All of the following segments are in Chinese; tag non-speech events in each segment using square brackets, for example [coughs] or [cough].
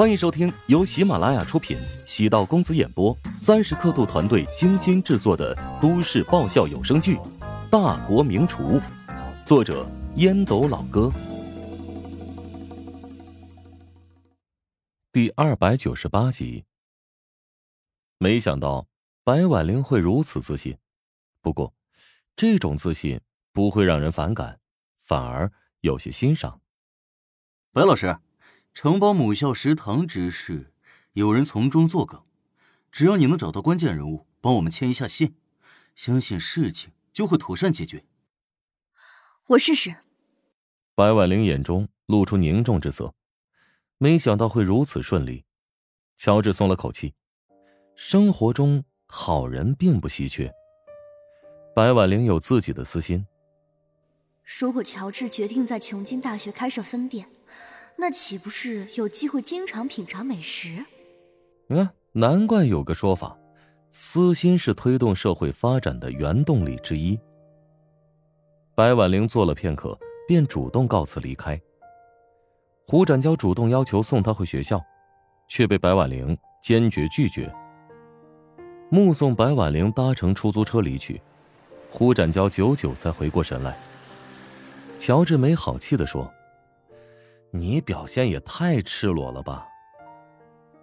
欢迎收听由喜马拉雅出品、喜道公子演播、三十刻度团队精心制作的都市爆笑有声剧《大国名厨》，作者烟斗老哥，第二百九十八集。没想到白婉玲会如此自信，不过这种自信不会让人反感，反而有些欣赏。白老师。承包母校食堂之事，有人从中作梗。只要你能找到关键人物，帮我们牵一下线，相信事情就会妥善解决。我试试。白婉玲眼中露出凝重之色，没想到会如此顺利。乔治松了口气，生活中好人并不稀缺。白婉玲有自己的私心。如果乔治决定在琼京大学开设分店。那岂不是有机会经常品尝美食？嗯，难怪有个说法，私心是推动社会发展的原动力之一。白婉玲坐了片刻，便主动告辞离开。胡展娇主动要求送她回学校，却被白婉玲坚决拒绝。目送白婉玲搭乘出租车离去，胡展娇久久才回过神来。乔治没好气的说。你表现也太赤裸了吧！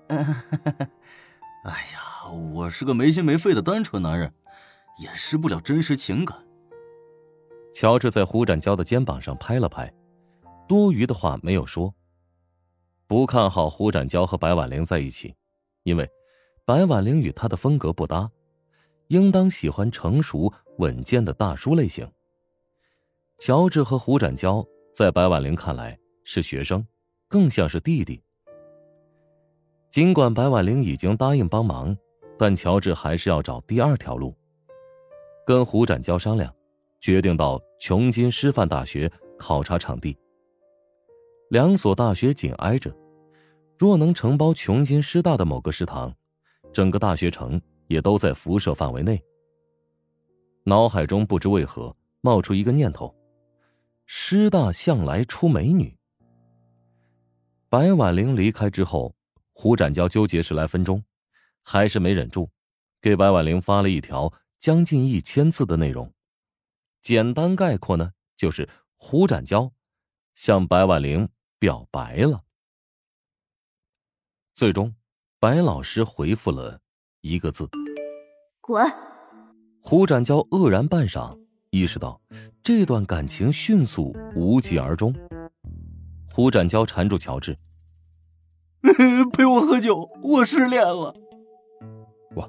[laughs] 哎呀，我是个没心没肺的单纯男人，掩饰不了真实情感。乔治在胡展娇的肩膀上拍了拍，多余的话没有说。不看好胡展娇和白婉玲在一起，因为白婉玲与他的风格不搭，应当喜欢成熟稳健的大叔类型。乔治和胡展娇在白婉玲看来。是学生，更像是弟弟。尽管白婉玲已经答应帮忙，但乔治还是要找第二条路。跟胡展娇商量，决定到琼金师范大学考察场地。两所大学紧挨着，若能承包琼金师大的某个食堂，整个大学城也都在辐射范围内。脑海中不知为何冒出一个念头：师大向来出美女。白婉玲离开之后，胡展娇纠结十来分钟，还是没忍住，给白婉玲发了一条将近一千字的内容。简单概括呢，就是胡展娇向白婉玲表白了。最终，白老师回复了一个字：“滚。”胡展娇愕然半晌，意识到这段感情迅速无疾而终。胡展娇缠住乔治，[laughs] 陪我喝酒，我失恋了。我，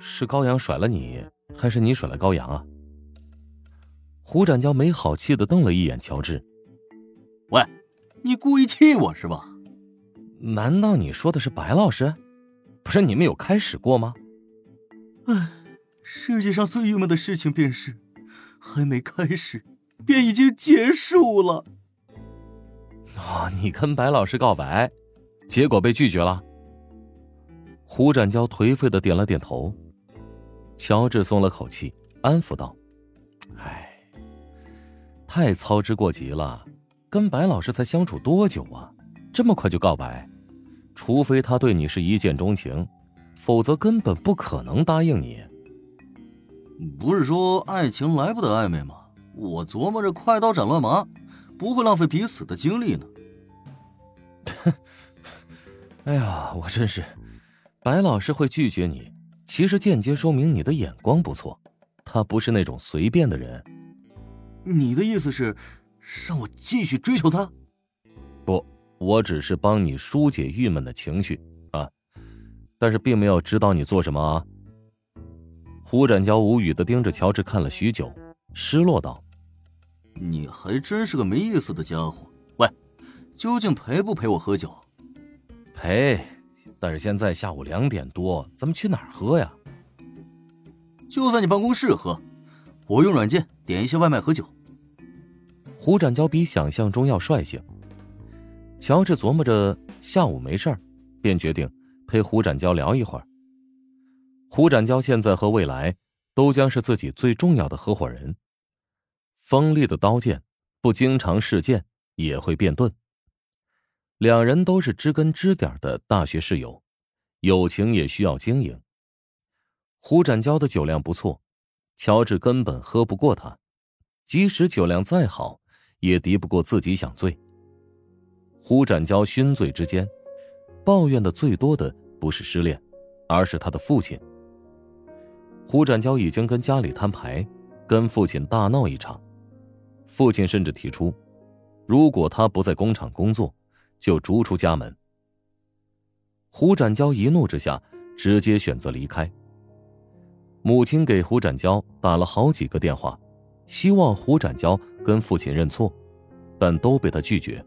是高阳甩了你，还是你甩了高阳啊？胡展娇没好气的瞪了一眼乔治，喂，你故意气我是吧？难道你说的是白老师？不是你们有开始过吗？唉，世界上最郁闷的事情便是，还没开始，便已经结束了。你跟白老师告白，结果被拒绝了。胡展娇颓废的点了点头。乔治松了口气，安抚道：“哎，太操之过急了。跟白老师才相处多久啊？这么快就告白？除非他对你是一见钟情，否则根本不可能答应你。不是说爱情来不得暧昧吗？我琢磨着快刀斩乱麻。”不会浪费彼此的精力呢。[laughs] 哎呀，我真是，白老师会拒绝你，其实间接说明你的眼光不错，他不是那种随便的人。你的意思是，让我继续追求他？不，我只是帮你疏解郁闷的情绪啊，但是并没有指导你做什么啊。胡展娇无语的盯着乔治看了许久，失落道。你还真是个没意思的家伙！喂，究竟陪不陪我喝酒？陪，但是现在下午两点多，咱们去哪儿喝呀？就在你办公室喝，我用软件点一些外卖喝酒。胡展娇比想象中要率性。乔治琢磨着下午没事儿，便决定陪胡展娇聊一会儿。胡展娇现在和未来都将是自己最重要的合伙人。锋利的刀剑，不经常试剑也会变钝。两人都是知根知底的大学室友，友情也需要经营。胡展娇的酒量不错，乔治根本喝不过他，即使酒量再好，也敌不过自己想醉。胡展娇醺醉之间，抱怨的最多的不是失恋，而是他的父亲。胡展娇已经跟家里摊牌，跟父亲大闹一场，父亲甚至提出，如果他不在工厂工作，就逐出家门。胡展娇一怒之下，直接选择离开。母亲给胡展娇打了好几个电话，希望胡展娇跟父亲认错，但都被他拒绝。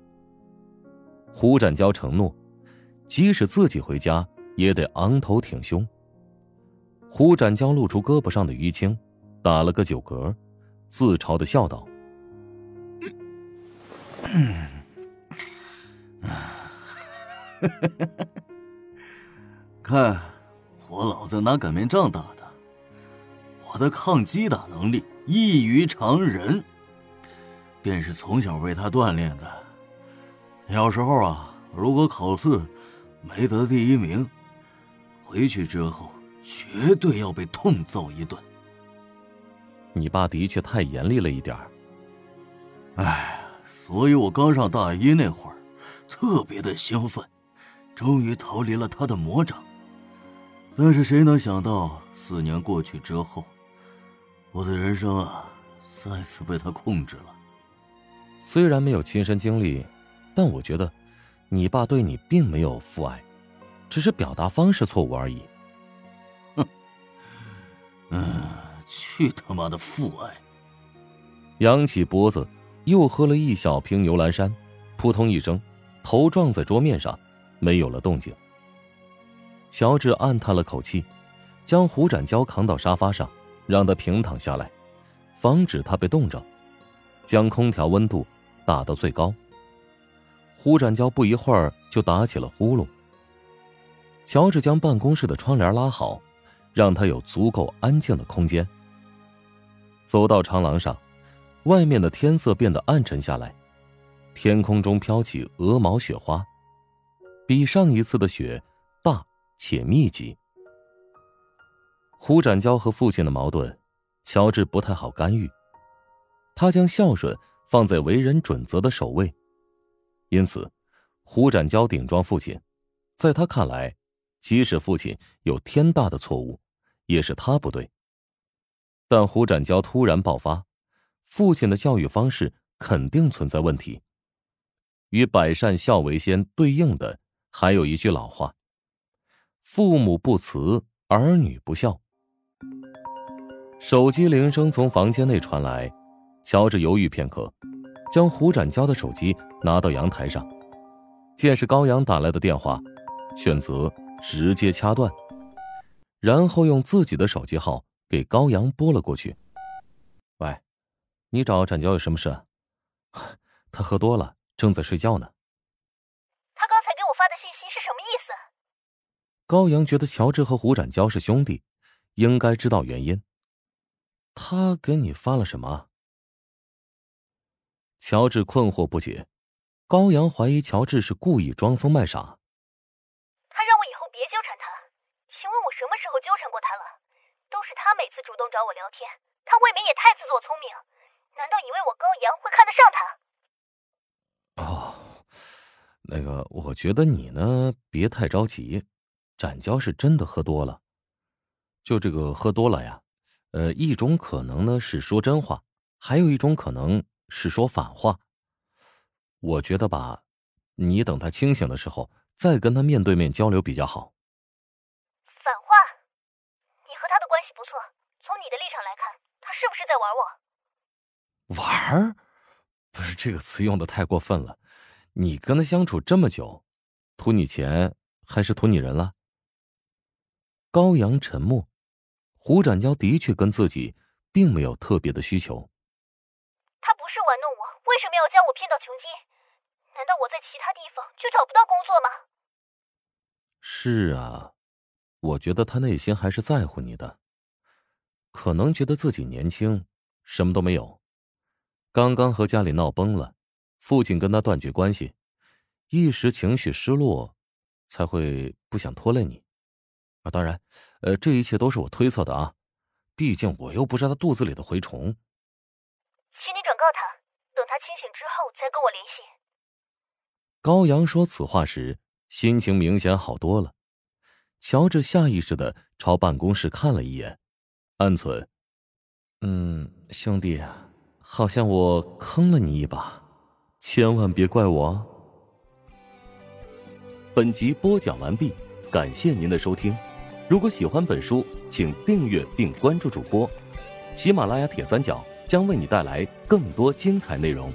胡展娇承诺，即使自己回家，也得昂头挺胸。胡展娇露出胳膊上的淤青，打了个酒嗝，自嘲的笑道：“ [coughs] [laughs] 看，我老子拿擀面杖打的，我的抗击打能力异于常人，便是从小为他锻炼的。”小时候啊，如果考试没得第一名，回去之后绝对要被痛揍一顿。你爸的确太严厉了一点儿。哎，所以我刚上大一那会儿，特别的兴奋，终于逃离了他的魔掌。但是谁能想到，四年过去之后，我的人生啊，再次被他控制了。虽然没有亲身经历。但我觉得，你爸对你并没有父爱，只是表达方式错误而已。哼，嗯，去他妈的父爱！扬起脖子，又喝了一小瓶牛栏山，扑通一声，头撞在桌面上，没有了动静。乔治暗叹了口气，将胡展娇扛到沙发上，让他平躺下来，防止他被冻着，将空调温度打到最高。胡展娇不一会儿就打起了呼噜。乔治将办公室的窗帘拉好，让他有足够安静的空间。走到长廊上，外面的天色变得暗沉下来，天空中飘起鹅毛雪花，比上一次的雪大且密集。胡展娇和父亲的矛盾，乔治不太好干预，他将孝顺放在为人准则的首位。因此，胡展娇顶撞父亲，在他看来，即使父亲有天大的错误，也是他不对。但胡展娇突然爆发，父亲的教育方式肯定存在问题。与“百善孝为先”对应的还有一句老话：“父母不慈，儿女不孝。”手机铃声从房间内传来，乔治犹豫片刻。将胡展娇的手机拿到阳台上，见是高阳打来的电话，选择直接掐断，然后用自己的手机号给高阳拨了过去。喂，你找展娇有什么事？[laughs] 他喝多了，正在睡觉呢。他刚才给我发的信息是什么意思？高阳觉得乔治和胡展娇是兄弟，应该知道原因。他给你发了什么？乔治困惑不解，高阳怀疑乔治是故意装疯卖傻。他让我以后别纠缠他，请问我什么时候纠缠过他了？都是他每次主动找我聊天，他未免也太自作聪明，难道以为我高阳会看得上他？哦，那个，我觉得你呢，别太着急，展娇是真的喝多了。就这个喝多了呀，呃，一种可能呢是说真话，还有一种可能。是说反话。我觉得吧，你等他清醒的时候再跟他面对面交流比较好。反话？你和他的关系不错，从你的立场来看，他是不是在玩我？玩？不是这个词用的太过分了。你跟他相处这么久，图你钱还是图你人了？高阳沉默。胡展娇的确跟自己并没有特别的需求。他不是玩弄我，为什么要将我骗到穷街？难道我在其他地方就找不到工作吗？是啊，我觉得他内心还是在乎你的，可能觉得自己年轻，什么都没有，刚刚和家里闹崩了，父亲跟他断绝关系，一时情绪失落，才会不想拖累你。啊，当然，呃，这一切都是我推测的啊，毕竟我又不是他肚子里的蛔虫。请你转告他，等他清醒之后再跟我联系。高阳说此话时，心情明显好多了。乔治下意识的朝办公室看了一眼，暗存：“嗯，兄弟，好像我坑了你一把，千万别怪我。”本集播讲完毕，感谢您的收听。如果喜欢本书，请订阅并关注主播。喜马拉雅铁三角将为你带来更多精彩内容。